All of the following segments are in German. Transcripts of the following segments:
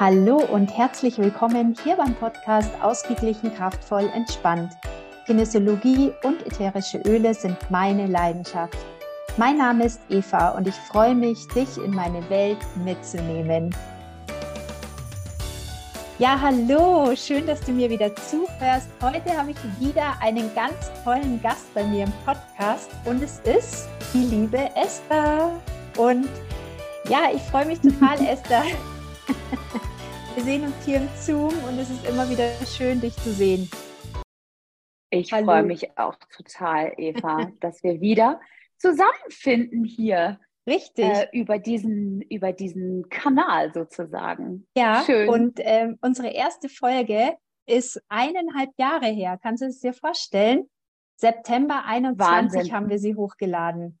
Hallo und herzlich willkommen hier beim Podcast Ausgeglichen, kraftvoll, entspannt. Kinesiologie und ätherische Öle sind meine Leidenschaft. Mein Name ist Eva und ich freue mich, dich in meine Welt mitzunehmen. Ja, hallo, schön, dass du mir wieder zuhörst. Heute habe ich wieder einen ganz tollen Gast bei mir im Podcast und es ist die liebe Esther. Und ja, ich freue mich total, Esther, wir sehen uns hier im Zoom und es ist immer wieder schön, dich zu sehen. Ich freue mich auch total, Eva, dass wir wieder zusammenfinden hier. Richtig. Äh, über, diesen, über diesen Kanal sozusagen. Ja, Schön. und ähm, unsere erste Folge ist eineinhalb Jahre her. Kannst du es dir vorstellen? September 21 Wahnsinn. haben wir sie hochgeladen.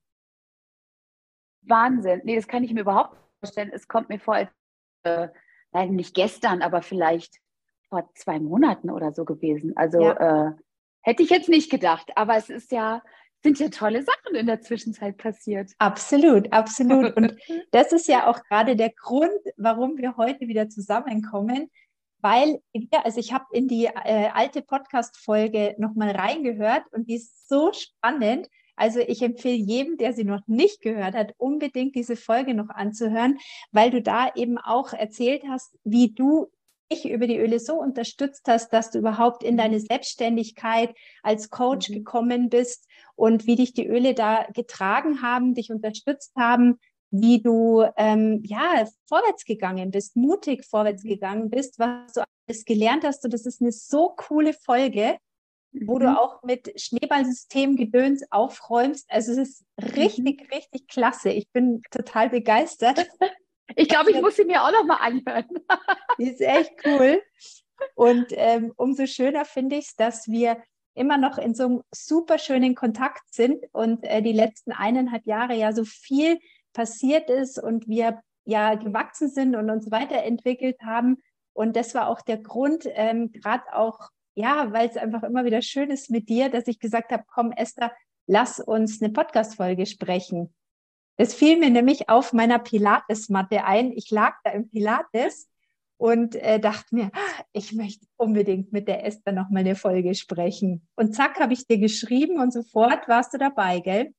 Wahnsinn. Nee, das kann ich mir überhaupt nicht vorstellen. Es kommt mir vor, als äh, nein, nicht gestern, aber vielleicht vor zwei Monaten oder so gewesen. Also ja. äh, hätte ich jetzt nicht gedacht, aber es ist ja, sind ja tolle Sachen in der Zwischenzeit passiert. Absolut, absolut. Und das ist ja auch gerade der Grund, warum wir heute wieder zusammenkommen, weil wir, also ich habe in die äh, alte Podcast-Folge nochmal reingehört und die ist so spannend. Also ich empfehle jedem, der sie noch nicht gehört hat, unbedingt diese Folge noch anzuhören, weil du da eben auch erzählt hast, wie du dich über die Öle so unterstützt hast, dass du überhaupt in deine Selbstständigkeit als Coach mhm. gekommen bist und wie dich die Öle da getragen haben, dich unterstützt haben, wie du ähm, ja vorwärts gegangen bist, mutig vorwärts mhm. gegangen bist, was du alles gelernt hast. Und das ist eine so coole Folge wo mhm. du auch mit Schneeballsystem Gedöns aufräumst. Also es ist richtig, mhm. richtig klasse. Ich bin total begeistert. Ich glaube, ich muss sie mir auch noch mal anhören. Die ist echt cool. Und ähm, umso schöner finde ich es, dass wir immer noch in so einem super schönen Kontakt sind und äh, die letzten eineinhalb Jahre ja so viel passiert ist und wir ja gewachsen sind und uns weiterentwickelt haben. Und das war auch der Grund, ähm, gerade auch ja, weil es einfach immer wieder schön ist mit dir, dass ich gesagt habe, komm Esther, lass uns eine Podcast-Folge sprechen. Es fiel mir nämlich auf meiner Pilates-Matte ein. Ich lag da im Pilates und äh, dachte mir, ich möchte unbedingt mit der Esther noch mal eine Folge sprechen. Und zack, habe ich dir geschrieben und sofort warst du dabei, gell?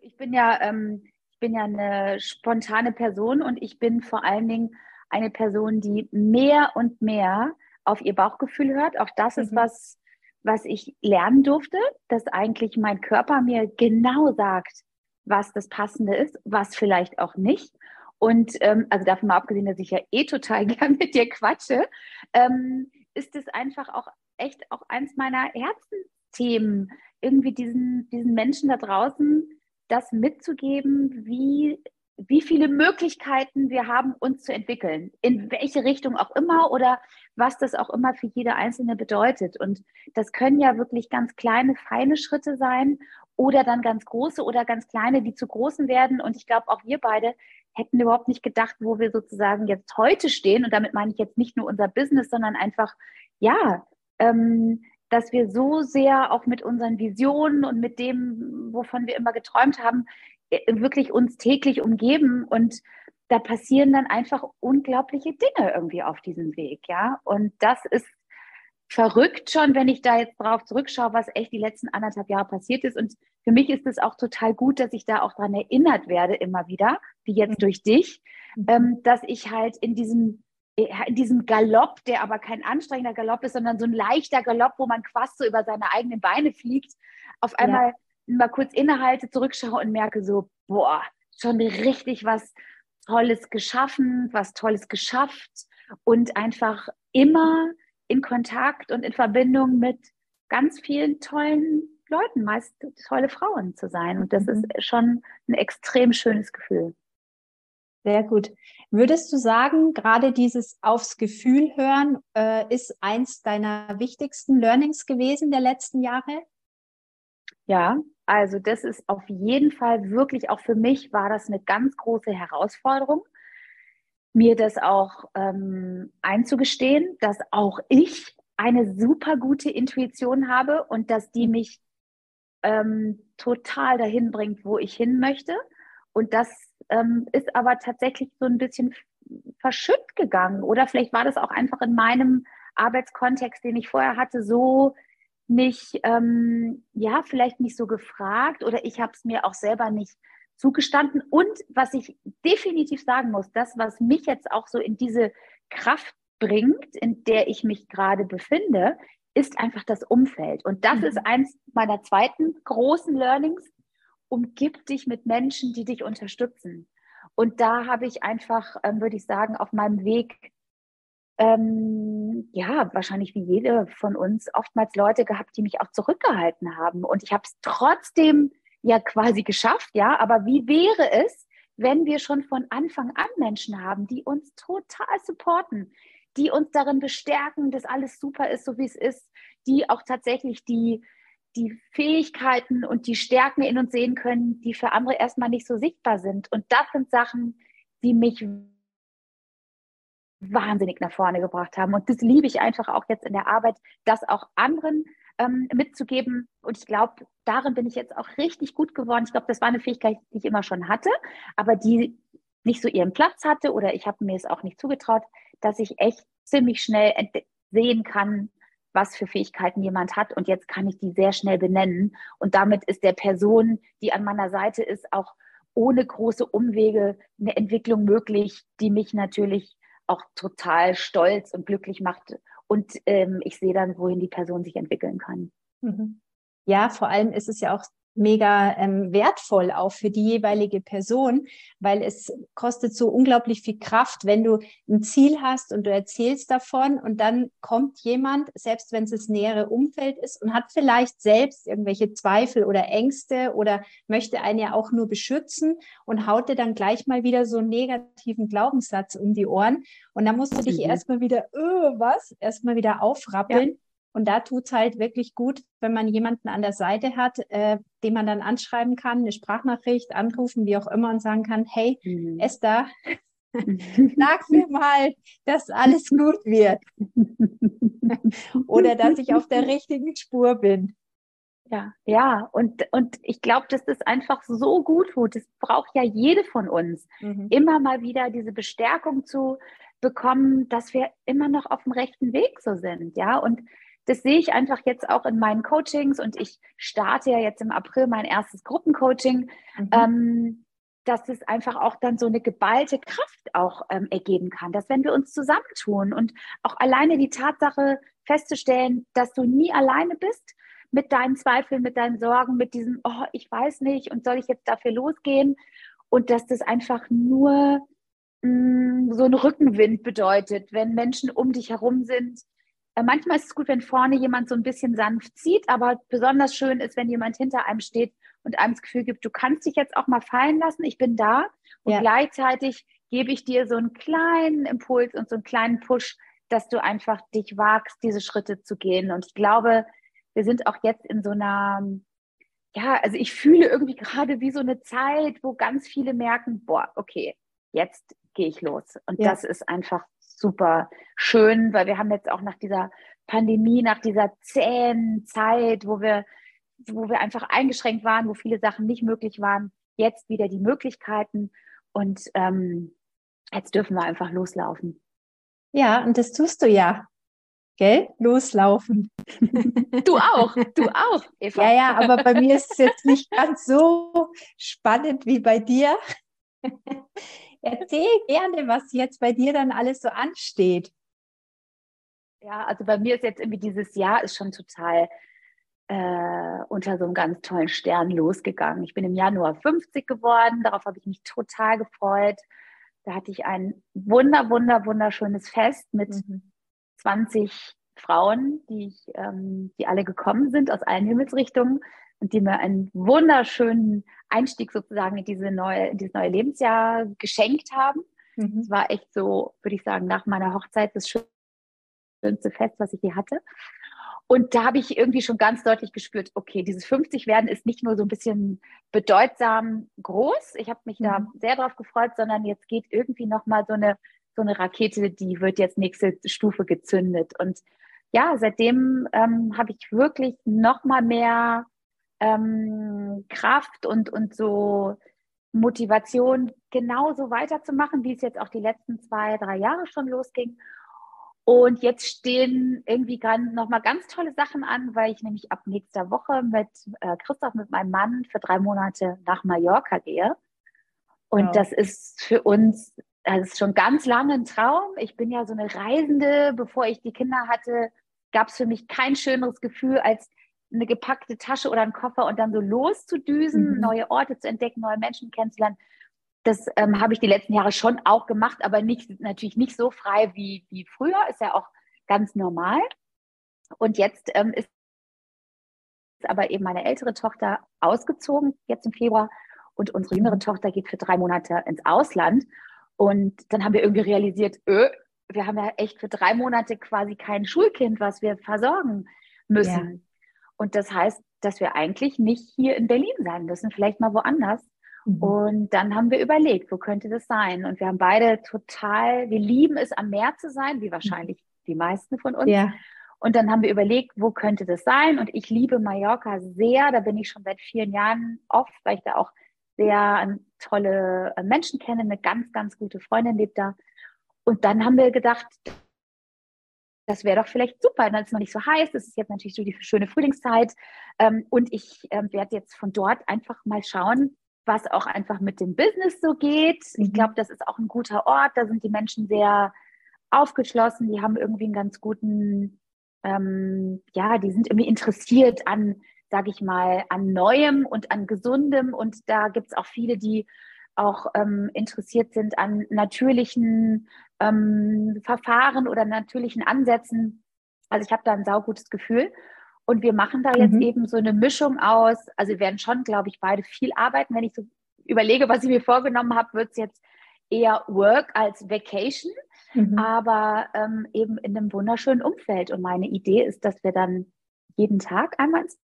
Ich bin ja, ähm, ich bin ja eine spontane Person und ich bin vor allen Dingen eine Person, die mehr und mehr auf ihr Bauchgefühl hört. Auch das mhm. ist was, was ich lernen durfte, dass eigentlich mein Körper mir genau sagt, was das Passende ist, was vielleicht auch nicht. Und ähm, also davon mal abgesehen, dass ich ja eh total gern mit dir quatsche, ähm, ist es einfach auch echt auch eins meiner Herzensthemen, irgendwie diesen, diesen Menschen da draußen das mitzugeben, wie wie viele Möglichkeiten wir haben, uns zu entwickeln, in welche Richtung auch immer oder was das auch immer für jede Einzelne bedeutet. Und das können ja wirklich ganz kleine, feine Schritte sein oder dann ganz große oder ganz kleine, die zu großen werden. Und ich glaube, auch wir beide hätten überhaupt nicht gedacht, wo wir sozusagen jetzt heute stehen. Und damit meine ich jetzt nicht nur unser Business, sondern einfach, ja, ähm, dass wir so sehr auch mit unseren Visionen und mit dem, wovon wir immer geträumt haben, äh, wirklich uns täglich umgeben und da passieren dann einfach unglaubliche Dinge irgendwie auf diesem Weg, ja. Und das ist verrückt schon, wenn ich da jetzt drauf zurückschaue, was echt die letzten anderthalb Jahre passiert ist. Und für mich ist es auch total gut, dass ich da auch dran erinnert werde immer wieder, wie jetzt durch dich, mhm. ähm, dass ich halt in diesem in diesem Galopp, der aber kein anstrengender Galopp ist, sondern so ein leichter Galopp, wo man quasi so über seine eigenen Beine fliegt, auf einmal ja mal kurz innehalte, zurückschaue und merke so, boah, schon richtig was Tolles geschaffen, was Tolles geschafft und einfach immer in Kontakt und in Verbindung mit ganz vielen tollen Leuten, meist tolle Frauen zu sein. Und das ist mhm. schon ein extrem schönes Gefühl. Sehr gut. Würdest du sagen, gerade dieses aufs Gefühl hören äh, ist eins deiner wichtigsten Learnings gewesen der letzten Jahre? Ja, also das ist auf jeden Fall wirklich, auch für mich war das eine ganz große Herausforderung, mir das auch ähm, einzugestehen, dass auch ich eine super gute Intuition habe und dass die mich ähm, total dahin bringt, wo ich hin möchte. Und das ähm, ist aber tatsächlich so ein bisschen verschütt gegangen. Oder vielleicht war das auch einfach in meinem Arbeitskontext, den ich vorher hatte, so nicht, ähm, ja, vielleicht nicht so gefragt oder ich habe es mir auch selber nicht zugestanden. Und was ich definitiv sagen muss, das, was mich jetzt auch so in diese Kraft bringt, in der ich mich gerade befinde, ist einfach das Umfeld. Und das mhm. ist eins meiner zweiten großen Learnings. Umgib dich mit Menschen, die dich unterstützen. Und da habe ich einfach, ähm, würde ich sagen, auf meinem Weg, ähm, ja, wahrscheinlich wie jede von uns, oftmals Leute gehabt, die mich auch zurückgehalten haben. Und ich habe es trotzdem ja quasi geschafft, ja. Aber wie wäre es, wenn wir schon von Anfang an Menschen haben, die uns total supporten, die uns darin bestärken, dass alles super ist, so wie es ist, die auch tatsächlich die, die Fähigkeiten und die Stärken in uns sehen können, die für andere erstmal nicht so sichtbar sind. Und das sind Sachen, die mich wahnsinnig nach vorne gebracht haben. Und das liebe ich einfach auch jetzt in der Arbeit, das auch anderen ähm, mitzugeben. Und ich glaube, darin bin ich jetzt auch richtig gut geworden. Ich glaube, das war eine Fähigkeit, die ich immer schon hatte, aber die nicht so ihren Platz hatte oder ich habe mir es auch nicht zugetraut, dass ich echt ziemlich schnell sehen kann, was für Fähigkeiten jemand hat. Und jetzt kann ich die sehr schnell benennen. Und damit ist der Person, die an meiner Seite ist, auch ohne große Umwege eine Entwicklung möglich, die mich natürlich auch total stolz und glücklich macht. Und ähm, ich sehe dann, wohin die Person sich entwickeln kann. Mhm. Ja, vor allem ist es ja auch mega ähm, wertvoll auch für die jeweilige Person, weil es kostet so unglaublich viel Kraft, wenn du ein Ziel hast und du erzählst davon und dann kommt jemand, selbst wenn es das nähere Umfeld ist und hat vielleicht selbst irgendwelche Zweifel oder Ängste oder möchte einen ja auch nur beschützen und haut dir dann gleich mal wieder so einen negativen Glaubenssatz um die Ohren und dann musst du dich mhm. erstmal wieder, öh, was, erstmal wieder aufrappeln. Ja und da tut's halt wirklich gut, wenn man jemanden an der Seite hat, äh, den man dann anschreiben kann, eine Sprachnachricht, anrufen, wie auch immer und sagen kann, hey, mhm. Esther, sag mir mal, dass alles gut wird. Oder dass ich auf der richtigen Spur bin. Ja, ja, und, und ich glaube, dass das einfach so gut tut. Das braucht ja jede von uns. Mhm. Immer mal wieder diese Bestärkung zu bekommen, dass wir immer noch auf dem rechten Weg so sind. Ja, und das sehe ich einfach jetzt auch in meinen Coachings und ich starte ja jetzt im April mein erstes Gruppencoaching, mhm. ähm, dass es einfach auch dann so eine geballte Kraft auch ähm, ergeben kann, dass wenn wir uns zusammentun und auch alleine die Tatsache festzustellen, dass du nie alleine bist mit deinen Zweifeln, mit deinen Sorgen, mit diesem, oh, ich weiß nicht und soll ich jetzt dafür losgehen und dass das einfach nur mh, mm, so ein Rückenwind bedeutet, wenn Menschen um dich herum sind, manchmal ist es gut, wenn vorne jemand so ein bisschen sanft zieht, aber besonders schön ist, wenn jemand hinter einem steht und einem das Gefühl gibt, du kannst dich jetzt auch mal fallen lassen, ich bin da. Und ja. gleichzeitig gebe ich dir so einen kleinen Impuls und so einen kleinen Push, dass du einfach dich wagst, diese Schritte zu gehen. Und ich glaube, wir sind auch jetzt in so einer, ja, also ich fühle irgendwie gerade wie so eine Zeit, wo ganz viele merken, boah, okay, jetzt gehe ich los. Und ja. das ist einfach super schön, weil wir haben jetzt auch nach dieser Pandemie, nach dieser zähen Zeit, wo wir, wo wir einfach eingeschränkt waren, wo viele Sachen nicht möglich waren, jetzt wieder die Möglichkeiten und ähm, jetzt dürfen wir einfach loslaufen. Ja, und das tust du ja. Gell? Loslaufen. Du auch, du auch, Eva. Ja, ja, aber bei mir ist es jetzt nicht ganz so spannend wie bei dir. Erzähl gerne, was jetzt bei dir dann alles so ansteht. Ja, also bei mir ist jetzt irgendwie dieses Jahr ist schon total äh, unter so einem ganz tollen Stern losgegangen. Ich bin im Januar 50 geworden, darauf habe ich mich total gefreut. Da hatte ich ein wunder, wunder, wunderschönes Fest mit mhm. 20 Frauen, die, ich, ähm, die alle gekommen sind aus allen Himmelsrichtungen und die mir einen wunderschönen Einstieg sozusagen in, diese neue, in dieses neue Lebensjahr geschenkt haben. Mhm. Es war echt so, würde ich sagen, nach meiner Hochzeit das schönste Fest, was ich je hatte. Und da habe ich irgendwie schon ganz deutlich gespürt, okay, dieses 50 werden ist nicht nur so ein bisschen bedeutsam groß. Ich habe mich mhm. da sehr drauf gefreut, sondern jetzt geht irgendwie noch mal so eine so eine Rakete, die wird jetzt nächste Stufe gezündet. Und ja, seitdem ähm, habe ich wirklich noch mal mehr ähm, Kraft und, und so Motivation, genauso weiterzumachen, wie es jetzt auch die letzten zwei, drei Jahre schon losging. Und jetzt stehen irgendwie nochmal ganz tolle Sachen an, weil ich nämlich ab nächster Woche mit äh, Christoph, mit meinem Mann, für drei Monate nach Mallorca gehe. Und wow. das ist für uns, das ist schon ganz lange ein Traum. Ich bin ja so eine Reisende. Bevor ich die Kinder hatte, gab es für mich kein schöneres Gefühl, als eine gepackte Tasche oder einen Koffer und dann so loszudüsen, mhm. neue Orte zu entdecken, neue Menschen kennenzulernen. Das ähm, habe ich die letzten Jahre schon auch gemacht, aber nicht, natürlich nicht so frei wie, wie früher, ist ja auch ganz normal. Und jetzt ähm, ist aber eben meine ältere Tochter ausgezogen, jetzt im Februar, und unsere jüngere Tochter geht für drei Monate ins Ausland. Und dann haben wir irgendwie realisiert, öh, wir haben ja echt für drei Monate quasi kein Schulkind, was wir versorgen müssen. Und das heißt, dass wir eigentlich nicht hier in Berlin sein müssen, vielleicht mal woanders. Mhm. Und dann haben wir überlegt, wo könnte das sein? Und wir haben beide total, wir lieben es, am Meer zu sein, wie wahrscheinlich mhm. die meisten von uns. Ja. Und dann haben wir überlegt, wo könnte das sein? Und ich liebe Mallorca sehr. Da bin ich schon seit vielen Jahren oft, weil ich da auch sehr tolle äh, Menschen kenne. Eine ganz, ganz gute Freundin lebt da. Und dann haben wir gedacht, das wäre doch vielleicht super. Dann ist es noch nicht so heiß. Es ist jetzt natürlich so die schöne Frühlingszeit. Ähm, und ich ähm, werde jetzt von dort einfach mal schauen, was auch einfach mit dem Business so geht. Ich mhm. glaube, das ist auch ein guter Ort. Da sind die Menschen sehr aufgeschlossen. Die haben irgendwie einen ganz guten, ähm, ja, die sind irgendwie interessiert an, sage ich mal, an Neuem und an Gesundem. Und da gibt es auch viele, die auch ähm, interessiert sind an natürlichen ähm, Verfahren oder natürlichen Ansätzen. Also ich habe da ein saugutes Gefühl. Und wir machen da jetzt mhm. eben so eine Mischung aus. Also wir werden schon, glaube ich, beide viel arbeiten. Wenn ich so überlege, was ich mir vorgenommen habe, wird es jetzt eher Work als Vacation, mhm. aber ähm, eben in einem wunderschönen Umfeld. Und meine Idee ist, dass wir dann jeden Tag einmal ins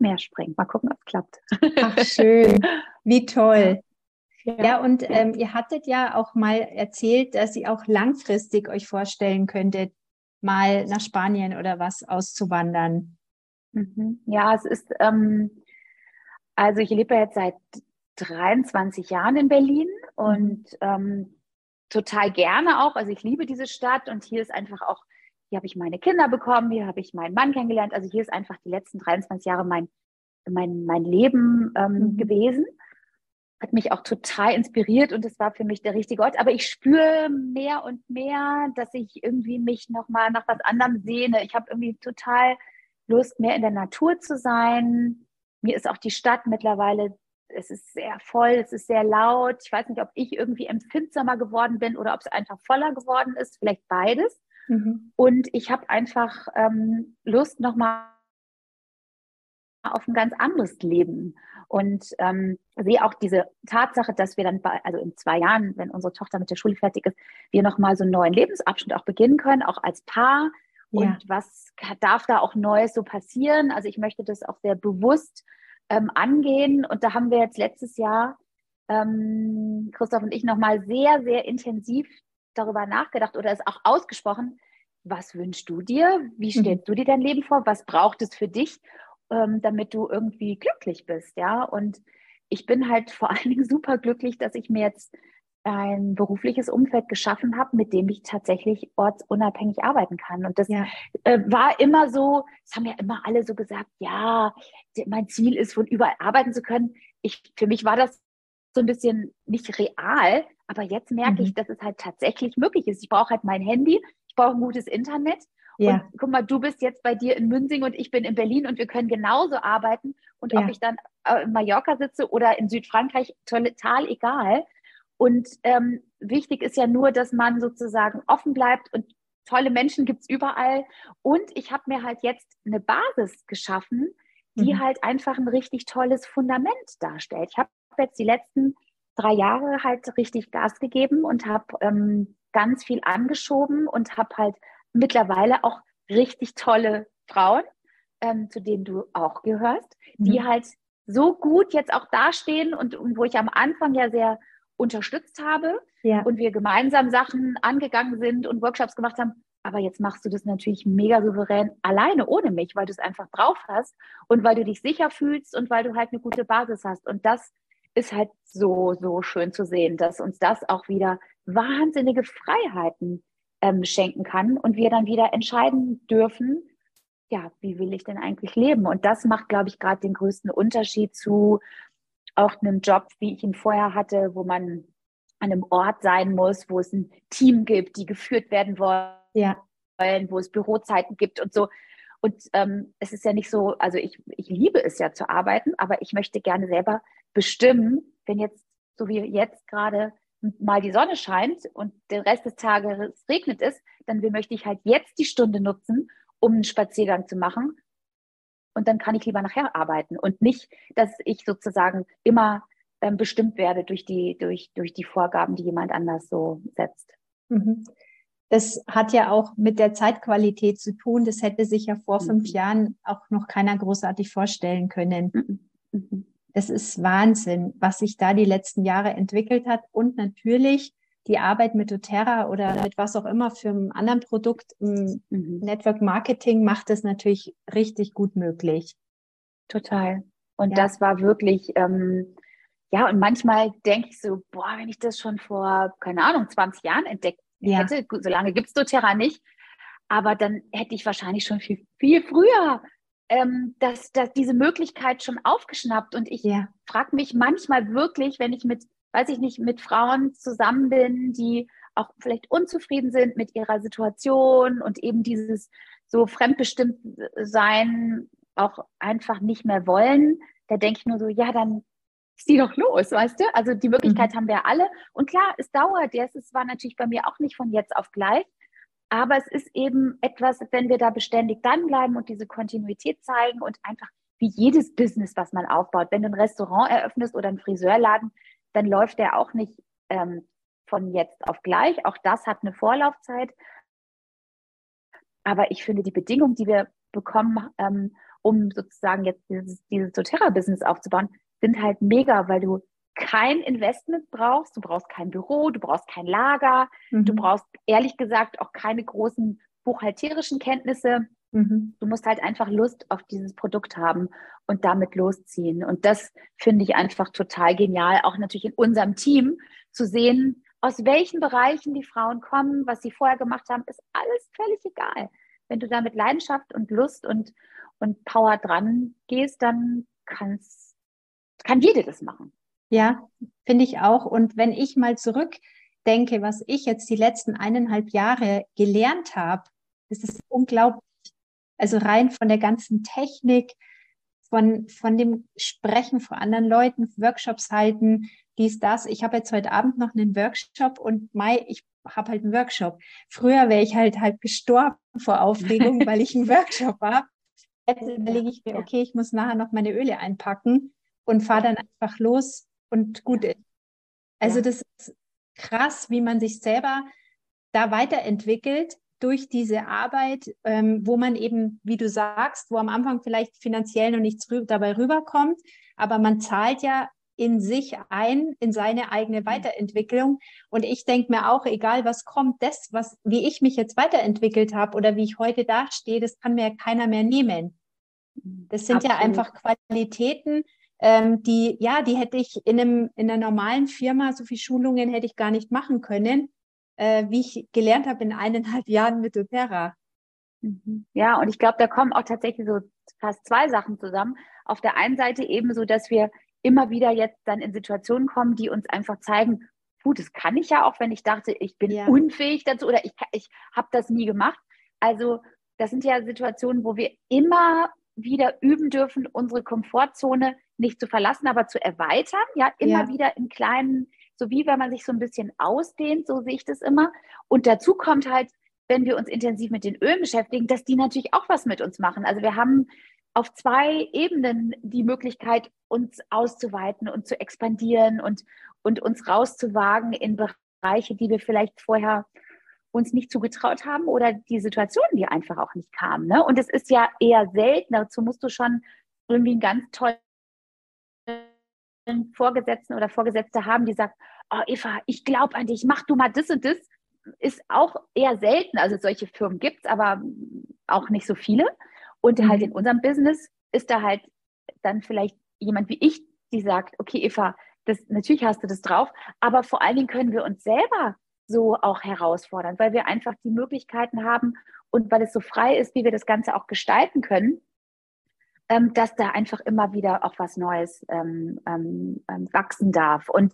Meer springen. Mal gucken, ob es klappt. Ach, schön. Wie toll. Ja, ja und ähm, ihr hattet ja auch mal erzählt, dass ihr auch langfristig euch vorstellen könntet, mal nach Spanien oder was auszuwandern. Mhm. Ja, es ist, ähm, also ich lebe jetzt seit 23 Jahren in Berlin und ähm, total gerne auch. Also ich liebe diese Stadt und hier ist einfach auch, hier habe ich meine Kinder bekommen, hier habe ich meinen Mann kennengelernt. Also hier ist einfach die letzten 23 Jahre mein, mein, mein Leben ähm, mhm. gewesen hat mich auch total inspiriert und es war für mich der richtige Ort. Aber ich spüre mehr und mehr, dass ich irgendwie mich nochmal nach was anderem sehne. Ich habe irgendwie total Lust, mehr in der Natur zu sein. Mir ist auch die Stadt mittlerweile, es ist sehr voll, es ist sehr laut. Ich weiß nicht, ob ich irgendwie empfindsamer geworden bin oder ob es einfach voller geworden ist. Vielleicht beides. Mhm. Und ich habe einfach ähm, Lust, nochmal auf ein ganz anderes Leben und ähm, sehe auch diese Tatsache, dass wir dann, bei, also in zwei Jahren, wenn unsere Tochter mit der Schule fertig ist, wir nochmal so einen neuen Lebensabschnitt auch beginnen können, auch als Paar. Ja. Und was darf da auch Neues so passieren? Also ich möchte das auch sehr bewusst ähm, angehen. Und da haben wir jetzt letztes Jahr, ähm, Christoph und ich, nochmal sehr, sehr intensiv darüber nachgedacht oder es auch ausgesprochen, was wünschst du dir? Wie mhm. stellst du dir dein Leben vor? Was braucht es für dich? ähm, damit du irgendwie glücklich bist, ja. Und ich bin halt vor allen Dingen super glücklich, dass ich mir jetzt ein berufliches Umfeld geschaffen habe, mit dem ich tatsächlich ortsunabhängig arbeiten kann. Und das ja. äh, war immer so, das haben ja immer alle so gesagt, ja, mein Ziel ist, von überall arbeiten zu können. Ich, für mich war das so ein bisschen nicht real, aber jetzt merke mhm. ich, dass es halt tatsächlich möglich ist. Ich brauche halt mein Handy, ich brauche ein gutes Internet ja. Und guck mal, du bist jetzt bei dir in Münsing und ich bin in Berlin und wir können genauso arbeiten. Und ja. ob ich dann äh, in Mallorca sitze oder in Südfrankreich, total egal. Und ähm, wichtig ist ja nur, dass man sozusagen offen bleibt und tolle Menschen gibt es überall. Und ich habe mir halt jetzt eine Basis geschaffen, die mhm. halt einfach ein richtig tolles Fundament darstellt. Ich habe jetzt die letzten drei Jahre halt richtig Gas gegeben und habe ähm, ganz viel angeschoben und habe halt mittlerweile auch richtig tolle Frauen, ähm, zu denen du auch gehörst, mhm. die halt so gut jetzt auch dastehen und, und wo ich am Anfang ja sehr unterstützt habe ja. und wir gemeinsam Sachen angegangen sind und Workshops gemacht haben. Aber jetzt machst du das natürlich mega souverän alleine ohne mich, weil du es einfach drauf hast und weil du dich sicher fühlst und weil du halt eine gute Basis hast. Und das ist halt so, so schön zu sehen, dass uns das auch wieder wahnsinnige Freiheiten ähm, schenken kann und wir dann wieder entscheiden dürfen, ja, wie will ich denn eigentlich leben? Und das macht, glaube ich, gerade den größten Unterschied zu auch einem Job, wie ich ihn vorher hatte, wo man an einem Ort sein muss, wo es ein Team gibt, die geführt werden wollen, ja. wo es Bürozeiten gibt und so. Und ähm, es ist ja nicht so, also ich, ich liebe es ja zu arbeiten, aber ich möchte gerne selber bestimmen, wenn jetzt, so wie jetzt gerade mal die Sonne scheint und den Rest des Tages regnet es, dann möchte ich halt jetzt die Stunde nutzen, um einen Spaziergang zu machen. Und dann kann ich lieber nachher arbeiten und nicht, dass ich sozusagen immer ähm, bestimmt werde durch die, durch, durch die Vorgaben, die jemand anders so setzt. Mhm. Das hat ja auch mit der Zeitqualität zu tun. Das hätte sich ja vor mhm. fünf Jahren auch noch keiner großartig vorstellen können. Mhm. Das ist Wahnsinn, was sich da die letzten Jahre entwickelt hat. Und natürlich die Arbeit mit doTERRA oder mit was auch immer für ein anderen Produkt im mhm. Network Marketing macht es natürlich richtig gut möglich. Total. Und ja. das war wirklich, ähm, ja, und manchmal denke ich so, boah, wenn ich das schon vor, keine Ahnung, 20 Jahren entdeckt ja. hätte, so lange gibt es doTERRA nicht, aber dann hätte ich wahrscheinlich schon viel, viel früher ähm, dass, dass diese Möglichkeit schon aufgeschnappt. Und ich ja. frage mich manchmal wirklich, wenn ich mit weiß ich nicht, mit Frauen zusammen bin, die auch vielleicht unzufrieden sind mit ihrer Situation und eben dieses so fremdbestimmt sein auch einfach nicht mehr wollen, da denke ich nur so, ja, dann zieh doch los, weißt du? Also die Möglichkeit mhm. haben wir alle. Und klar, es dauert jetzt. Es war natürlich bei mir auch nicht von jetzt auf gleich. Aber es ist eben etwas, wenn wir da beständig dranbleiben und diese Kontinuität zeigen und einfach wie jedes Business, was man aufbaut. Wenn du ein Restaurant eröffnest oder einen Friseurladen, dann läuft der auch nicht ähm, von jetzt auf gleich. Auch das hat eine Vorlaufzeit. Aber ich finde, die Bedingungen, die wir bekommen, ähm, um sozusagen jetzt dieses, dieses doTERRA-Business aufzubauen, sind halt mega, weil du kein Investment brauchst, du brauchst kein Büro, du brauchst kein Lager, mhm. du brauchst ehrlich gesagt auch keine großen buchhalterischen Kenntnisse. Mhm. Du musst halt einfach Lust auf dieses Produkt haben und damit losziehen. Und das finde ich einfach total genial, auch natürlich in unserem Team zu sehen, aus welchen Bereichen die Frauen kommen, was sie vorher gemacht haben, ist alles völlig egal. Wenn du da mit Leidenschaft und Lust und, und Power dran gehst, dann kann's, kann jede das machen. Ja, finde ich auch. Und wenn ich mal zurückdenke, was ich jetzt die letzten eineinhalb Jahre gelernt habe, das ist unglaublich. Also rein von der ganzen Technik, von, von dem Sprechen vor anderen Leuten, Workshops halten, dies, das. Ich habe jetzt heute Abend noch einen Workshop und Mai, ich habe halt einen Workshop. Früher wäre ich halt halt gestorben vor Aufregung, weil ich einen Workshop habe. Jetzt überlege ich mir, okay, ich muss nachher noch meine Öle einpacken und fahre dann einfach los und gut ist. Also das ist krass, wie man sich selber da weiterentwickelt durch diese Arbeit, ähm, wo man eben, wie du sagst, wo am Anfang vielleicht finanziell noch nichts rü dabei rüberkommt, aber man zahlt ja in sich ein, in seine eigene mhm. Weiterentwicklung. Und ich denke mir auch, egal was kommt, das, was, wie ich mich jetzt weiterentwickelt habe oder wie ich heute dastehe, das kann mir keiner mehr nehmen. Das sind Absolut. ja einfach Qualitäten, ähm, die, ja, die hätte ich in einem, in einer normalen Firma, so viel Schulungen hätte ich gar nicht machen können äh, wie ich gelernt habe in eineinhalb Jahren mit doTERRA. Mhm. Ja, und ich glaube, da kommen auch tatsächlich so fast zwei Sachen zusammen. Auf der einen Seite eben so, dass wir immer wieder jetzt dann in Situationen kommen, die uns einfach zeigen, gut, das kann ich ja auch, wenn ich dachte, ich bin ja. unfähig dazu oder ich, ich habe das nie gemacht. Also das sind ja Situationen, wo wir immer wieder üben dürfen, unsere Komfortzone nicht zu verlassen, aber zu erweitern, ja, immer ja. wieder in kleinen so wie wenn man sich so ein bisschen ausdehnt, so sehe ich das immer. Und dazu kommt halt, wenn wir uns intensiv mit den Ölen beschäftigen, dass die natürlich auch was mit uns machen. Also wir haben auf zwei Ebenen die Möglichkeit, uns auszuweiten und zu expandieren und, und uns rauszuwagen in Bereiche, die wir vielleicht vorher uns nicht zugetraut haben oder die Situationen, die einfach auch nicht kamen. Ne? Und es ist ja eher selten, dazu musst du schon irgendwie einen ganz tollen Vorgesetzten oder Vorgesetzte haben, die sagt, oh Eva, ich glaube an dich, mach du mal das und das, ist auch eher selten. Also solche Firmen gibt es, aber auch nicht so viele. Und mhm. halt in unserem Business ist da halt dann vielleicht jemand wie ich, die sagt, okay Eva, das, natürlich hast du das drauf, aber vor allen Dingen können wir uns selber so auch herausfordern, weil wir einfach die Möglichkeiten haben und weil es so frei ist, wie wir das Ganze auch gestalten können, ähm, dass da einfach immer wieder auch was Neues ähm, ähm, wachsen darf. Und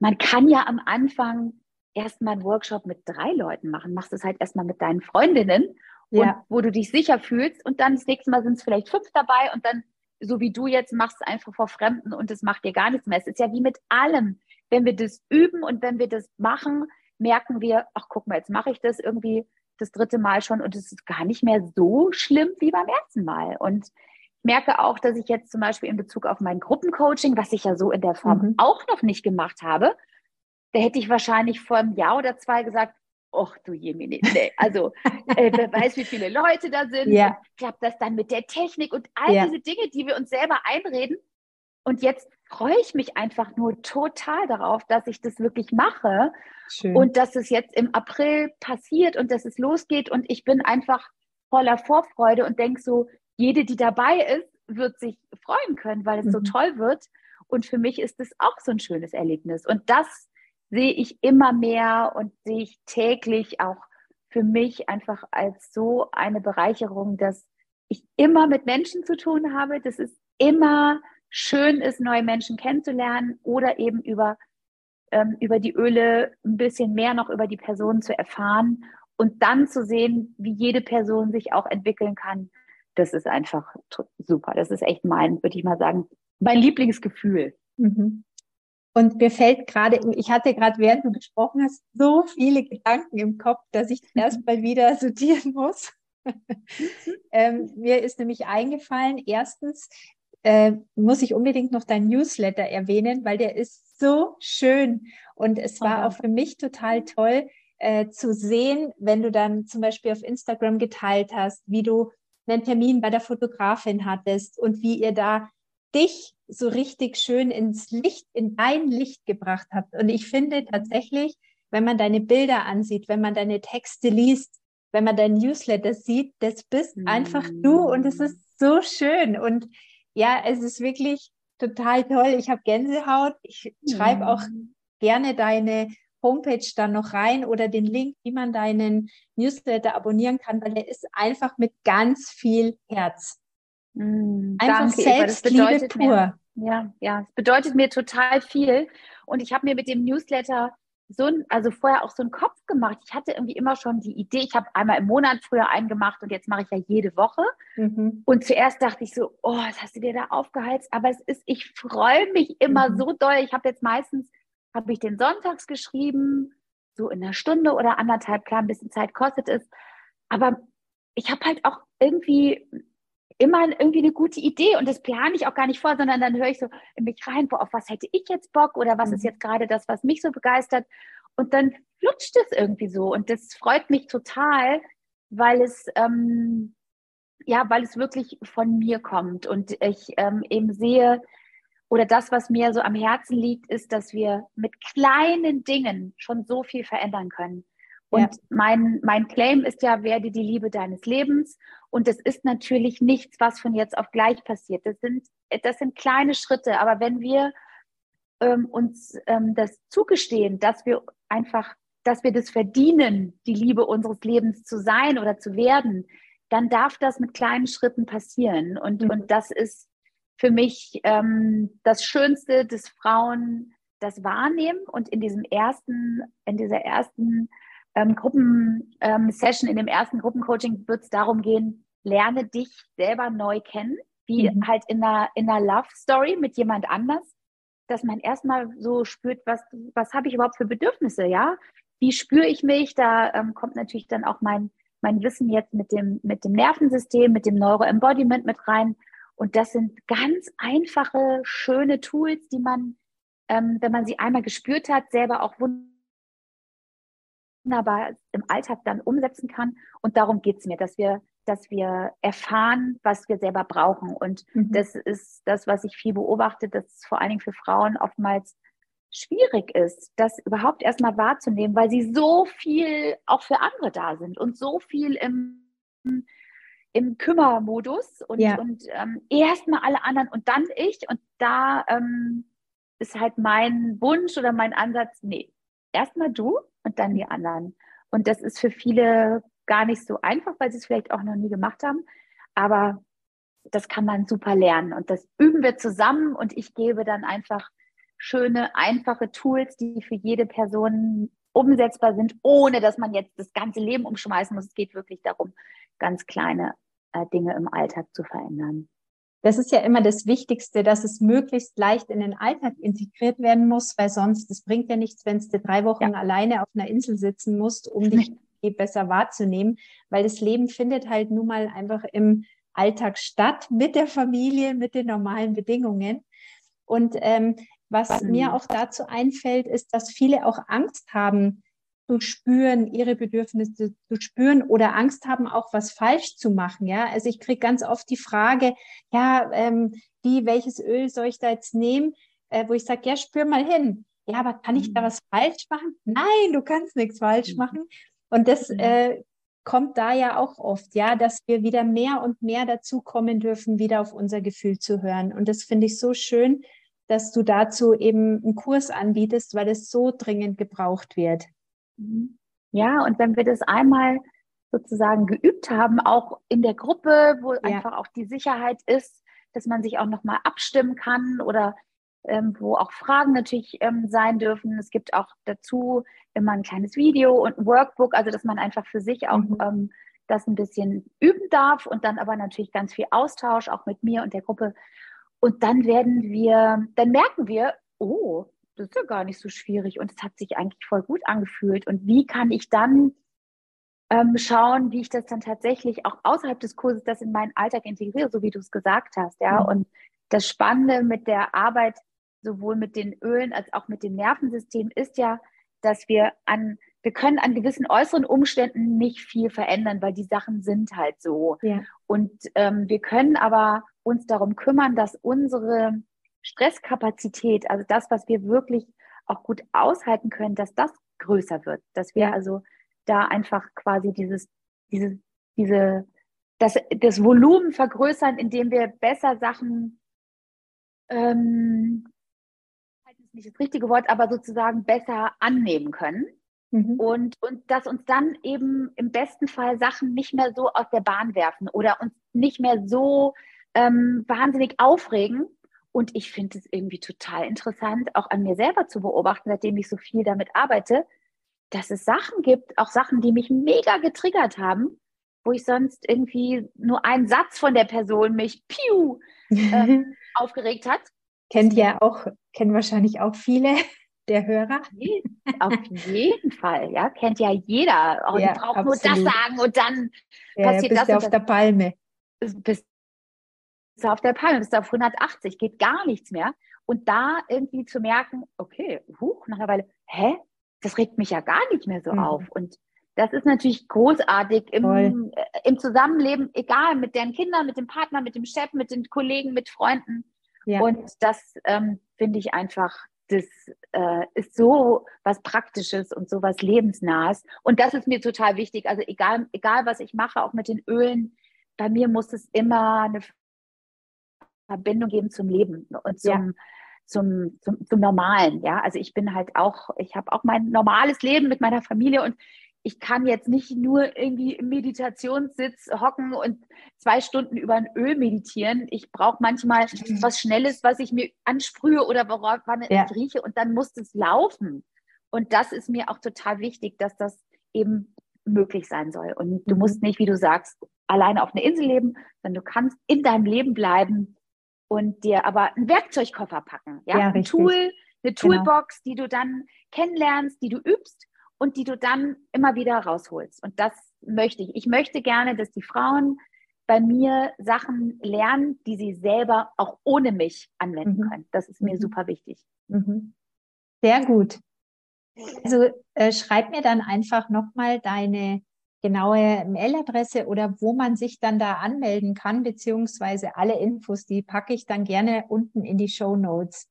man kann ja am Anfang erstmal einen Workshop mit drei Leuten machen. Machst es halt erstmal mit deinen Freundinnen, ja. wo du dich sicher fühlst. Und dann das nächste Mal sind es vielleicht fünf dabei und dann, so wie du jetzt, machst einfach vor Fremden und es macht dir gar nichts mehr. Es ist ja wie mit allem. Wenn wir das üben und wenn wir das machen, merken wir, ach guck mal, jetzt mache ich das irgendwie das dritte Mal schon und es ist gar nicht mehr so schlimm wie beim ersten Mal. Und ich merke auch, dass ich jetzt zum Beispiel in Bezug auf mein Gruppencoaching, was ich ja so in der Form mhm. auch noch nicht gemacht habe, da hätte ich wahrscheinlich vor einem Jahr oder zwei gesagt, ach du Jemine, nee. also äh, wer weiß, wie viele Leute da sind, ja. klappt das dann mit der Technik und all ja. diese Dinge, die wir uns selber einreden. Und jetzt freue ich mich einfach nur total darauf, dass ich das wirklich mache Schön. und dass es jetzt im April passiert und dass es losgeht und ich bin einfach voller Vorfreude und denke so, jede, die dabei ist, wird sich freuen können, weil es mhm. so toll wird. Und für mich ist es auch so ein schönes Erlebnis. Und das sehe ich immer mehr und sehe ich täglich auch für mich einfach als so eine Bereicherung, dass ich immer mit Menschen zu tun habe, dass es immer schön ist, neue Menschen kennenzulernen oder eben über, ähm, über die Öle ein bisschen mehr noch über die Person zu erfahren und dann zu sehen, wie jede Person sich auch entwickeln kann. Das ist einfach super. Das ist echt mein, würde ich mal sagen, mein Lieblingsgefühl. Mhm. Und mir fällt gerade, ich hatte gerade, während du gesprochen hast, so viele Gedanken im Kopf, dass ich mhm. erstmal wieder sortieren muss. ähm, mir ist nämlich eingefallen, erstens äh, muss ich unbedingt noch dein Newsletter erwähnen, weil der ist so schön. Und es war auch für mich total toll äh, zu sehen, wenn du dann zum Beispiel auf Instagram geteilt hast, wie du einen Termin bei der Fotografin hattest und wie ihr da dich so richtig schön ins Licht, in dein Licht gebracht habt. Und ich finde tatsächlich, wenn man deine Bilder ansieht, wenn man deine Texte liest, wenn man dein Newsletter sieht, das bist einfach du und es ist so schön. Und ja, es ist wirklich total toll. Ich habe Gänsehaut. Ich schreibe auch gerne deine Homepage dann noch rein oder den Link, wie man deinen Newsletter abonnieren kann, weil der ist einfach mit ganz viel Herz. Mm, Einfach danke, Selbstliebe pur. Mir, ja, ja, es bedeutet mir total viel. Und ich habe mir mit dem Newsletter so ein, also vorher auch so einen Kopf gemacht. Ich hatte irgendwie immer schon die Idee, ich habe einmal im Monat früher einen gemacht und jetzt mache ich ja jede Woche. Mhm. Und zuerst dachte ich so, oh, was hast du dir da aufgeheizt? Aber es ist, ich freue mich immer mhm. so doll. Ich habe jetzt meistens, habe ich den sonntags geschrieben, so in einer Stunde oder anderthalb, klar, ein bisschen Zeit kostet es. Aber ich habe halt auch irgendwie immer irgendwie eine gute Idee und das plane ich auch gar nicht vor, sondern dann höre ich so in mich rein, boah, auf was hätte ich jetzt Bock oder was mhm. ist jetzt gerade das, was mich so begeistert und dann flutscht es irgendwie so und das freut mich total, weil es ähm, ja, weil es wirklich von mir kommt und ich ähm, eben sehe oder das, was mir so am Herzen liegt, ist, dass wir mit kleinen Dingen schon so viel verändern können. Und ja. mein, mein Claim ist ja, werde die Liebe deines Lebens. Und das ist natürlich nichts, was von jetzt auf gleich passiert. Das sind, das sind kleine Schritte. Aber wenn wir ähm, uns ähm, das zugestehen, dass wir einfach, dass wir das verdienen, die Liebe unseres Lebens zu sein oder zu werden, dann darf das mit kleinen Schritten passieren. Und, mhm. und das ist für mich ähm, das Schönste, dass Frauen das wahrnehmen und in diesem ersten, in dieser ersten ähm, Gruppensession, ähm, in dem ersten Gruppencoaching wird es darum gehen, lerne dich selber neu kennen, wie mhm. halt in einer, in einer Love Story mit jemand anders, dass man erstmal so spürt, was, was habe ich überhaupt für Bedürfnisse, ja? Wie spüre ich mich? Da ähm, kommt natürlich dann auch mein, mein Wissen jetzt mit dem, mit dem Nervensystem, mit dem Neuroembodiment mit rein. Und das sind ganz einfache, schöne Tools, die man, ähm, wenn man sie einmal gespürt hat, selber auch wunderbar wunderbar im Alltag dann umsetzen kann. Und darum geht es mir, dass wir, dass wir erfahren, was wir selber brauchen. Und mhm. das ist das, was ich viel beobachte, dass es vor allen Dingen für Frauen oftmals schwierig ist, das überhaupt erstmal wahrzunehmen, weil sie so viel auch für andere da sind und so viel im, im Kümmermodus und, ja. und ähm, erstmal alle anderen und dann ich. Und da ähm, ist halt mein Wunsch oder mein Ansatz, nee, erstmal du und dann die anderen. Und das ist für viele gar nicht so einfach, weil sie es vielleicht auch noch nie gemacht haben. Aber das kann man super lernen. Und das üben wir zusammen und ich gebe dann einfach schöne, einfache Tools, die für jede Person umsetzbar sind, ohne dass man jetzt das ganze Leben umschmeißen muss. Es geht wirklich darum, ganz kleine äh, Dinge im Alltag zu verändern. Das ist ja immer das Wichtigste, dass es möglichst leicht in den Alltag integriert werden muss, weil sonst, es bringt ja nichts, wenn du drei Wochen ja. alleine auf einer Insel sitzen musst, um dich besser wahrzunehmen, weil das Leben findet halt nun mal einfach im Alltag statt, mit der Familie, mit den normalen Bedingungen. Und ähm, was mir auch dazu einfällt, ist, dass viele auch Angst haben, zu spüren, ihre Bedürfnisse zu spüren oder Angst haben, auch was falsch zu machen. Ja, also ich kriege ganz oft die Frage, ja, ähm, wie, welches Öl soll ich da jetzt nehmen? Äh, wo ich sage, ja, spür mal hin. Ja, aber kann ich da mhm. was falsch machen? Nein, du kannst nichts falsch mhm. machen. Und das äh, kommt da ja auch oft, ja, dass wir wieder mehr und mehr dazu kommen dürfen, wieder auf unser Gefühl zu hören. Und das finde ich so schön, dass du dazu eben einen Kurs anbietest, weil es so dringend gebraucht wird. Ja, und wenn wir das einmal sozusagen geübt haben, auch in der Gruppe, wo ja. einfach auch die Sicherheit ist, dass man sich auch nochmal abstimmen kann oder ähm, wo auch Fragen natürlich ähm, sein dürfen. Es gibt auch dazu immer ein kleines Video und ein Workbook, also dass man einfach für sich auch mhm. ähm, das ein bisschen üben darf und dann aber natürlich ganz viel Austausch auch mit mir und der Gruppe. Und dann werden wir, dann merken wir, oh, das ist ja gar nicht so schwierig und es hat sich eigentlich voll gut angefühlt. Und wie kann ich dann ähm, schauen, wie ich das dann tatsächlich auch außerhalb des Kurses das in meinen Alltag integriere, so wie du es gesagt hast, ja. Mhm. Und das Spannende mit der Arbeit sowohl mit den Ölen als auch mit dem Nervensystem ist ja, dass wir an wir können an gewissen äußeren Umständen nicht viel verändern, weil die Sachen sind halt so. Ja. Und ähm, wir können aber uns darum kümmern, dass unsere Stresskapazität, also das, was wir wirklich auch gut aushalten können, dass das größer wird. Dass wir also da einfach quasi dieses, diese, diese, das, das Volumen vergrößern, indem wir besser Sachen, ähm, ist nicht das richtige Wort, aber sozusagen besser annehmen können. Mhm. Und, und dass uns dann eben im besten Fall Sachen nicht mehr so aus der Bahn werfen oder uns nicht mehr so ähm, wahnsinnig aufregen, und ich finde es irgendwie total interessant, auch an mir selber zu beobachten, seitdem ich so viel damit arbeite, dass es Sachen gibt, auch Sachen, die mich mega getriggert haben, wo ich sonst irgendwie nur ein Satz von der Person mich piu ähm, aufgeregt hat. Kennt ja auch, kennen wahrscheinlich auch viele der Hörer. Auf jeden Fall, ja, kennt ja jeder. Oh, ja, ich brauche nur das sagen und dann ja, passiert bist das. auf das. der Palme. Bist du auf der Palme, bist du auf 180, geht gar nichts mehr. Und da irgendwie zu merken, okay, huch, nach einer Weile, hä, das regt mich ja gar nicht mehr so mhm. auf. Und das ist natürlich großartig im, äh, im Zusammenleben, egal mit den Kindern, mit dem Partner, mit dem Chef, mit den Kollegen, mit Freunden. Ja. Und das ähm, finde ich einfach, das äh, ist so was Praktisches und so was Lebensnahes. Und das ist mir total wichtig. Also egal, egal was ich mache, auch mit den Ölen, bei mir muss es immer eine Verbindung geben zum Leben und zum, ja. zum, zum, zum Normalen. Ja, also ich bin halt auch, ich habe auch mein normales Leben mit meiner Familie und ich kann jetzt nicht nur irgendwie im Meditationssitz hocken und zwei Stunden über ein Öl meditieren. Ich brauche manchmal mhm. was Schnelles, was ich mir ansprühe oder worauf ja. ich rieche und dann muss es laufen. Und das ist mir auch total wichtig, dass das eben möglich sein soll. Und du mhm. musst nicht, wie du sagst, alleine auf einer Insel leben, sondern du kannst in deinem Leben bleiben und dir aber einen Werkzeugkoffer packen. Ja, ja ein Tool, eine genau. Toolbox, genau. die du dann kennenlernst, die du übst und die du dann immer wieder rausholst. Und das möchte ich. Ich möchte gerne, dass die Frauen bei mir Sachen lernen, die sie selber auch ohne mich anwenden mhm. können. Das ist mir mhm. super wichtig. Mhm. Sehr gut. Also äh, schreib mir dann einfach nochmal deine genaue Mailadresse oder wo man sich dann da anmelden kann, beziehungsweise alle Infos, die packe ich dann gerne unten in die Show Notes.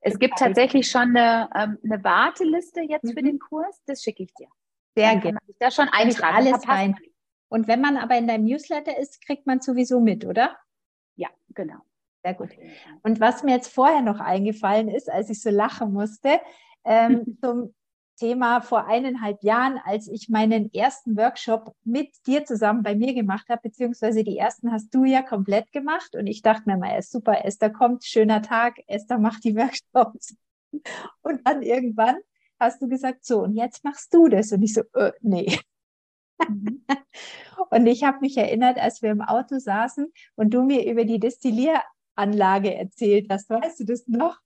Es gibt tatsächlich schon eine, ähm, eine Warteliste jetzt mhm. für den Kurs, das schicke ich dir. Sehr gerne. Da schon eintragen. Alles rein. Und wenn man aber in deinem Newsletter ist, kriegt man sowieso mit, oder? Ja, genau. Sehr gut. Und was mir jetzt vorher noch eingefallen ist, als ich so lachen musste, ähm, zum Thema vor eineinhalb Jahren, als ich meinen ersten Workshop mit dir zusammen bei mir gemacht habe, beziehungsweise die ersten hast du ja komplett gemacht. Und ich dachte mir mal, ist super, Esther kommt, schöner Tag, Esther macht die Workshops. Und dann irgendwann hast du gesagt, so, und jetzt machst du das. Und ich so, äh, nee. Mhm. und ich habe mich erinnert, als wir im Auto saßen und du mir über die Destillieranlage erzählt hast. Weißt du das noch?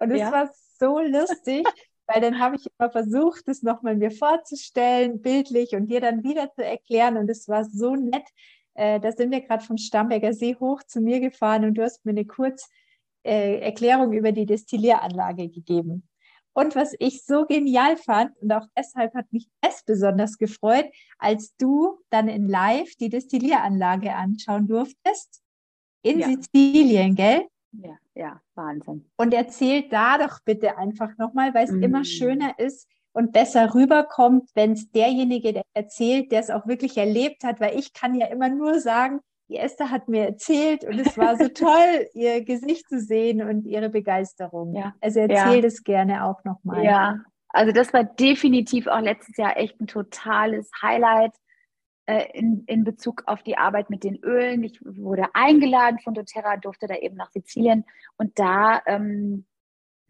Und es ja. war so lustig, weil dann habe ich immer versucht, das nochmal mir vorzustellen, bildlich und dir dann wieder zu erklären. Und es war so nett. Äh, da sind wir gerade vom Stamberger See hoch zu mir gefahren und du hast mir eine kurze äh, Erklärung über die Destillieranlage gegeben. Und was ich so genial fand, und auch deshalb hat mich es besonders gefreut, als du dann in Live die Destillieranlage anschauen durftest, in ja. Sizilien, gell? Ja, ja, Wahnsinn. Und erzählt da doch bitte einfach nochmal, weil es mm. immer schöner ist und besser rüberkommt, wenn es derjenige der erzählt, der es auch wirklich erlebt hat, weil ich kann ja immer nur sagen, die Esther hat mir erzählt und es war so toll, ihr Gesicht zu sehen und ihre Begeisterung. Ja. Also erzähl ja. es gerne auch nochmal. Ja, also das war definitiv auch letztes Jahr echt ein totales Highlight in, in Bezug auf die Arbeit mit den Ölen. Ich wurde eingeladen von doTERRA, durfte da eben nach Sizilien und da ähm,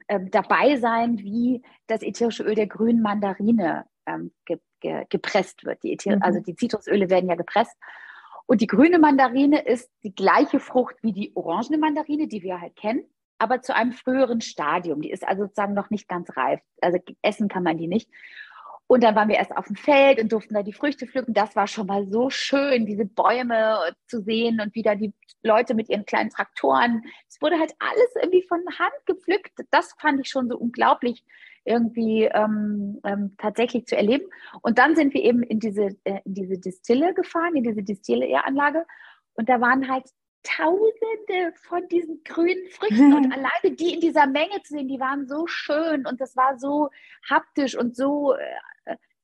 äh, dabei sein, wie das ätherische Öl der grünen Mandarine ähm, ge, ge, gepresst wird. Die Äther mhm. Also die Zitrusöle werden ja gepresst. Und die grüne Mandarine ist die gleiche Frucht wie die orangene Mandarine, die wir halt kennen, aber zu einem früheren Stadium. Die ist also sozusagen noch nicht ganz reif. Also essen kann man die nicht. Und dann waren wir erst auf dem Feld und durften da die Früchte pflücken. Das war schon mal so schön, diese Bäume zu sehen und wieder die Leute mit ihren kleinen Traktoren. Es wurde halt alles irgendwie von Hand gepflückt. Das fand ich schon so unglaublich irgendwie ähm, ähm, tatsächlich zu erleben. Und dann sind wir eben in diese, äh, in diese Distille gefahren, in diese Distilleranlage. Und da waren halt Tausende von diesen grünen Früchten und alleine die in dieser Menge zu sehen, die waren so schön und das war so haptisch und so, äh,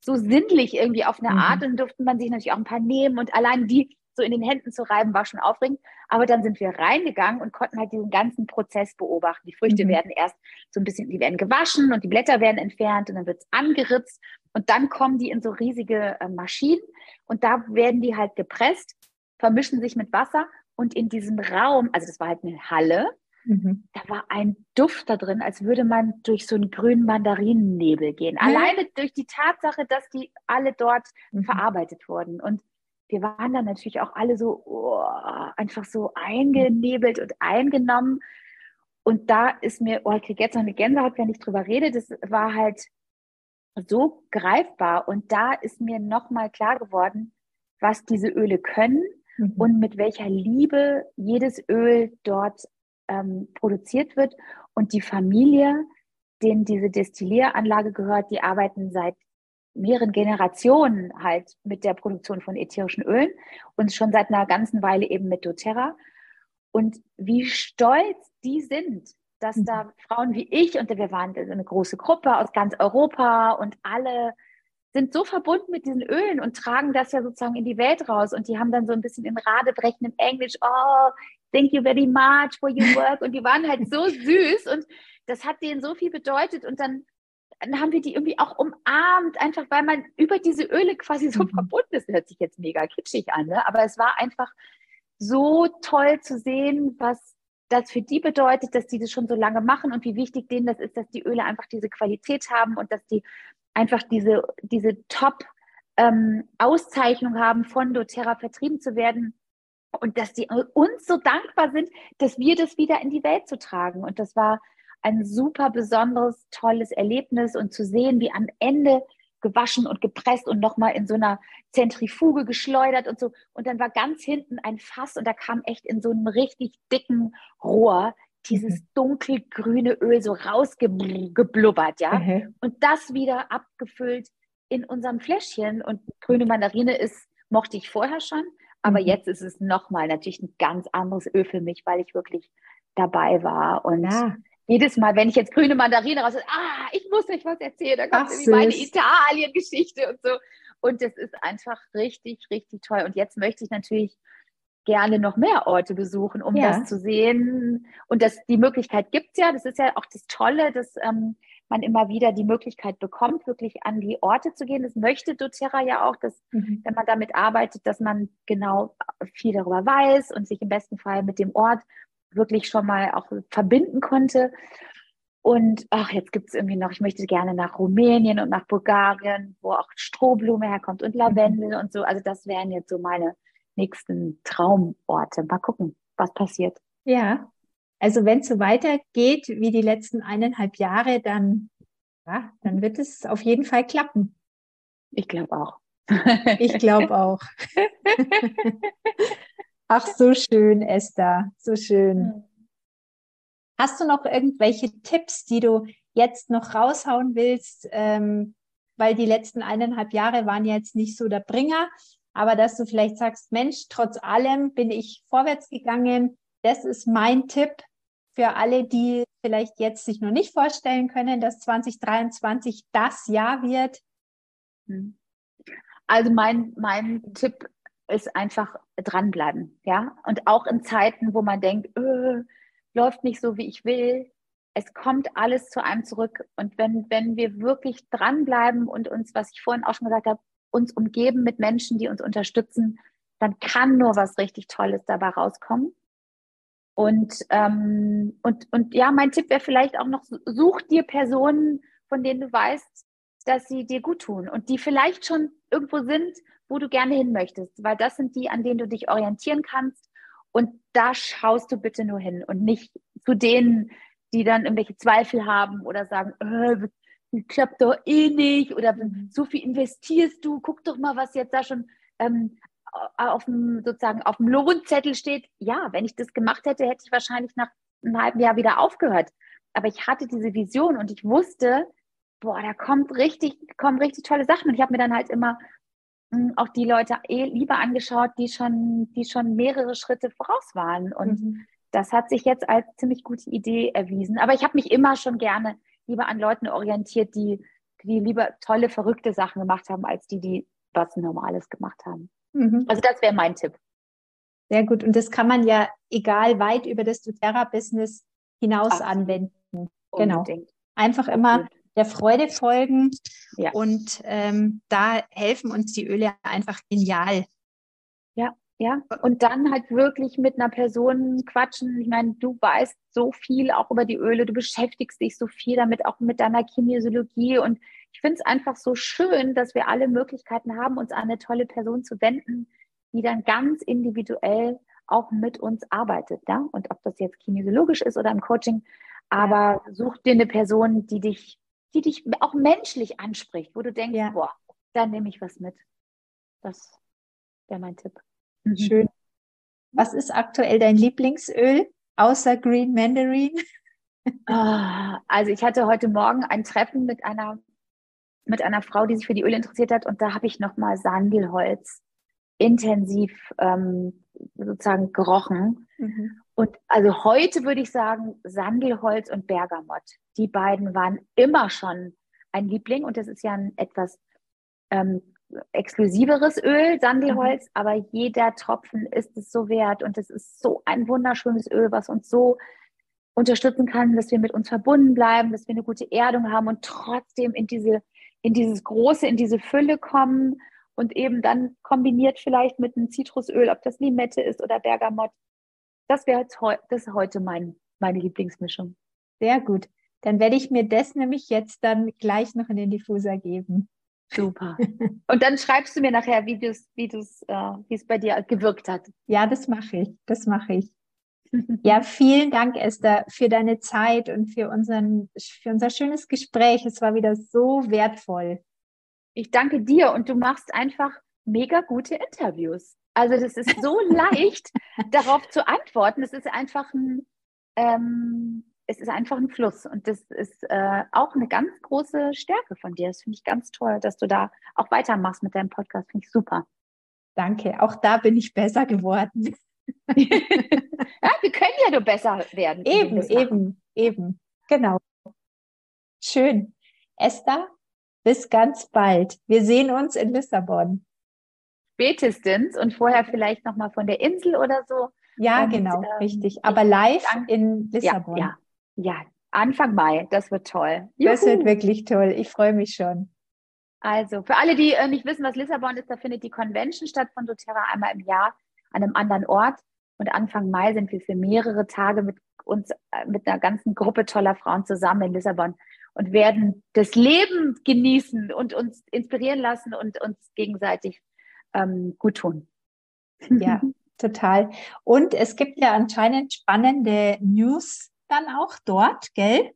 so sinnlich irgendwie auf eine mhm. Art. Und durfte man sich natürlich auch ein paar nehmen und allein die so in den Händen zu reiben, war schon aufregend. Aber dann sind wir reingegangen und konnten halt diesen ganzen Prozess beobachten. Die Früchte mhm. werden erst so ein bisschen, die werden gewaschen und die Blätter werden entfernt und dann wird es angeritzt und dann kommen die in so riesige äh, Maschinen und da werden die halt gepresst, vermischen sich mit Wasser und in diesem Raum, also das war halt eine Halle, Mhm. Da war ein Duft da drin, als würde man durch so einen grünen Mandarinennebel gehen. Mhm. Alleine durch die Tatsache, dass die alle dort mhm. verarbeitet wurden. Und wir waren dann natürlich auch alle so oh, einfach so eingenebelt und eingenommen. Und da ist mir, oh, ich kriege jetzt noch eine Gänsehaut, wenn ich drüber rede. Das war halt so greifbar. Und da ist mir nochmal klar geworden, was diese Öle können mhm. und mit welcher Liebe jedes Öl dort ähm, produziert wird. Und die Familie, denen diese Destillieranlage gehört, die arbeiten seit mehreren Generationen halt mit der Produktion von ätherischen Ölen und schon seit einer ganzen Weile eben mit doTERRA. Und wie stolz die sind, dass da mhm. Frauen wie ich, und wir waren eine große Gruppe aus ganz Europa und alle sind so verbunden mit diesen Ölen und tragen das ja sozusagen in die Welt raus. Und die haben dann so ein bisschen in radebrechendem Englisch, oh, thank you very much for your work. Und die waren halt so süß und das hat denen so viel bedeutet. Und dann dann haben wir die irgendwie auch umarmt, einfach weil man über diese Öle quasi so mhm. verbunden ist. Das hört sich jetzt mega kitschig an, ne? aber es war einfach so toll zu sehen, was das für die bedeutet, dass die das schon so lange machen und wie wichtig denen das ist, dass die Öle einfach diese Qualität haben und dass die einfach diese, diese Top-Auszeichnung ähm, haben, von doTERRA vertrieben zu werden und dass die uns so dankbar sind, dass wir das wieder in die Welt zu tragen. Und das war ein super besonderes, tolles Erlebnis und zu sehen, wie am Ende gewaschen und gepresst und nochmal in so einer Zentrifuge geschleudert und so. Und dann war ganz hinten ein Fass und da kam echt in so einem richtig dicken Rohr dieses mhm. dunkelgrüne Öl so rausgeblubbert, ja. Mhm. Und das wieder abgefüllt in unserem Fläschchen. Und grüne Mandarine ist, mochte ich vorher schon, aber mhm. jetzt ist es nochmal natürlich ein ganz anderes Öl für mich, weil ich wirklich dabei war. Und ja jedes Mal, wenn ich jetzt grüne Mandarine raus, ah, ich muss euch was erzählen, da kommt irgendwie meine Italien-Geschichte und so. Und das ist einfach richtig, richtig toll. Und jetzt möchte ich natürlich gerne noch mehr Orte besuchen, um Ja. das zu sehen. Und das, die Möglichkeit gibt's ja. Das ist ja auch das Tolle, dass ähm, man immer wieder die Möglichkeit bekommt, wirklich an die Orte zu gehen. Das möchte doTERRA ja auch, dass Mhm. wenn man damit arbeitet, dass man genau viel darüber weiß und sich im besten Fall mit dem Ort wirklich schon mal auch verbinden konnte. Und ach, jetzt gibt es irgendwie noch, ich möchte gerne nach Rumänien und nach Bulgarien, wo auch Strohblume herkommt und Lavendel und so. Also das wären jetzt so meine nächsten Traumorte. Mal gucken, was passiert. Ja, also wenn es so weitergeht wie die letzten eineinhalb Jahre, dann, ja, dann wird es auf jeden Fall klappen. Ich glaube auch. Ich glaube auch. Ach, so schön, Esther, so schön. Hast du noch irgendwelche Tipps, die du jetzt noch raushauen willst? Ähm, weil die letzten eineinhalb Jahre waren ja jetzt nicht so der Bringer, aber dass du vielleicht sagst, Mensch, trotz allem bin ich vorwärts gegangen. Das ist mein Tipp für alle, die vielleicht jetzt sich noch nicht vorstellen können, dass 2023 das Jahr wird. Hm. Also mein, mein Tipp ist einfach dranbleiben, ja. Und auch in Zeiten, wo man denkt, äh, läuft nicht so, wie ich will, es kommt alles zu einem zurück. Und wenn, wenn wir wirklich dranbleiben und uns, was ich vorhin auch schon gesagt habe, uns umgeben mit Menschen, die uns unterstützen, dann kann nur was richtig Tolles dabei rauskommen. Und, ähm, und, und ja, mein Tipp wäre vielleicht auch noch, such dir Personen, von denen du weißt, dass sie dir gut tun und die vielleicht schon irgendwo sind, wo du gerne hin möchtest, weil das sind die, an denen du dich orientieren kannst. Und da schaust du bitte nur hin und nicht zu denen, die dann irgendwelche Zweifel haben oder sagen, äh, klappt doch eh nicht oder so viel investierst du, guck doch mal, was jetzt da schon ähm, auf dem sozusagen auf dem Lohnzettel steht. Ja, wenn ich das gemacht hätte, hätte ich wahrscheinlich nach einem halben Jahr wieder aufgehört. Aber ich hatte diese Vision und ich wusste, boah, da kommt richtig, kommen richtig tolle Sachen. Und ich habe mir dann halt immer mh, auch die Leute eh lieber angeschaut, die schon, die schon mehrere Schritte voraus waren. Und Mhm. das hat sich jetzt als ziemlich gute Idee erwiesen. Aber ich habe mich immer schon gerne lieber an Leuten orientiert, die, die lieber tolle, verrückte Sachen gemacht haben, als die, die was Normales gemacht haben. Mhm. Also das wäre mein Tipp. Sehr gut. Und das kann man ja egal weit über das doTERRA-Business hinaus Absolut. anwenden. Genau. Unbedingt. Einfach immer der Freude folgen Ja. und ähm, da helfen uns die Öle einfach genial. Ja, und dann halt wirklich mit einer Person quatschen. Ich meine, du weißt so viel auch über die Öle, du beschäftigst dich so viel damit, auch mit deiner Kinesiologie. Und ich finde es einfach so schön, dass wir alle Möglichkeiten haben, uns an eine tolle Person zu wenden, die dann ganz individuell auch mit uns arbeitet. Ja? Und ob das jetzt kinesiologisch ist oder im Coaching, aber such dir eine Person, die dich, die dich auch menschlich anspricht, wo du denkst, Ja. boah, da nehme ich was mit. Das wäre mein Tipp. Mhm. Schön. Was ist aktuell dein Lieblingsöl außer Green Mandarin? Ah, Also ich hatte heute Morgen ein Treffen mit einer, mit einer Frau, die sich für die Öle interessiert hat und da habe ich nochmal Sandelholz intensiv ähm, sozusagen gerochen. Mhm. Und also heute würde ich sagen, Sandelholz und Bergamott. Die beiden waren immer schon ein Liebling und das ist ja ein etwas ähm, exklusiveres Öl, Sandelholz, aber jeder Tropfen ist es so wert und es ist so ein wunderschönes Öl, was uns so unterstützen kann, dass wir mit uns verbunden bleiben, dass wir eine gute Erdung haben und trotzdem in diese, in dieses Große, in diese Fülle kommen und eben dann kombiniert vielleicht mit einem Zitrusöl, ob das Limette ist oder Bergamott. Das wäre das ist heute mein, meine Lieblingsmischung. Sehr gut. Dann werde ich mir das nämlich jetzt dann gleich noch in den Diffuser geben. Super. Und dann schreibst du mir nachher, wie du's, wie du's, äh, wie es bei dir gewirkt hat. Ja, das mache ich. Das mache ich. Ja, vielen Dank, Esther, für deine Zeit und für unseren, für unser schönes Gespräch. Es war wieder so wertvoll. Ich danke dir und du machst einfach mega gute Interviews. Also das ist so leicht, darauf zu antworten. Es ist einfach ein, ähm, es ist einfach ein Fluss und das ist äh, auch eine ganz große Stärke von dir. Das finde ich ganz toll, dass du da auch weitermachst mit deinem Podcast. Finde ich super. Danke. Auch da bin ich besser geworden. ja, wir können ja nur besser werden. Eben, eben, eben. Genau. Schön. Esther, bis ganz bald. Wir sehen uns in Lissabon. spätestens und vorher vielleicht nochmal von der Insel oder so. Ja, und, genau, ähm, richtig. Aber live in Lissabon. Ja, ja, ja, Anfang Mai, das wird toll. Juhu. Das wird wirklich toll. Ich freue mich schon. Also, für alle, die äh, nicht wissen, was Lissabon ist, da findet die Convention statt von doTERRA einmal im Jahr an einem anderen Ort. Und Anfang Mai sind wir für mehrere Tage mit uns, äh, mit einer ganzen Gruppe toller Frauen zusammen in Lissabon und werden das Leben genießen und uns inspirieren lassen und uns gegenseitig ähm, gut tun. Ja, total. Und es gibt ja anscheinend spannende News dann auch dort, gell?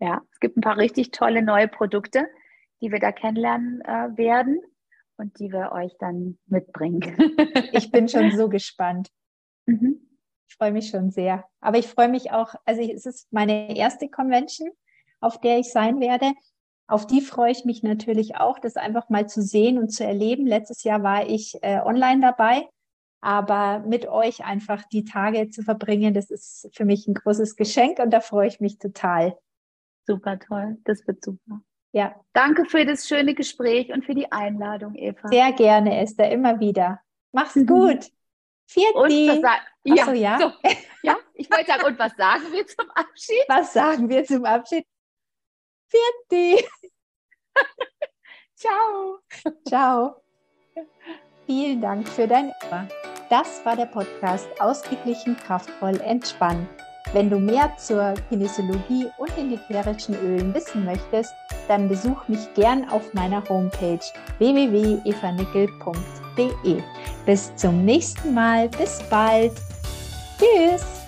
Ja, es gibt ein paar richtig tolle neue Produkte, die wir da kennenlernen äh, werden und die wir euch dann mitbringen. ich bin schon so gespannt. Mhm. Ich freue mich schon sehr. Aber ich freue mich auch, also es ist meine erste Convention, auf der ich sein werde. Auf die freue ich mich natürlich auch, das einfach mal zu sehen und zu erleben. Letztes Jahr war ich äh, online dabei, aber mit euch einfach die Tage zu verbringen, das ist für mich ein großes Geschenk und da freue ich mich total. Super toll, das wird super. Ja. Danke für das schöne Gespräch und für die Einladung, Eva. Sehr gerne, Esther, immer wieder. Mach's mhm. gut. Vierti. Und was ja, so, ja. So. ja, ich wollte sagen, und was sagen wir zum Abschied? Was sagen wir zum Abschied? Vierti. Ciao. Ciao. Vielen Dank für dein Ohr. Das war der Podcast Ausgeglichen, kraftvoll, entspannt. Wenn du mehr zur Kinesiologie und den ätherischen Ölen wissen möchtest, dann besuch mich gern auf meiner Homepage www.evanickel.de. Bis zum nächsten Mal. Bis bald. Tschüss.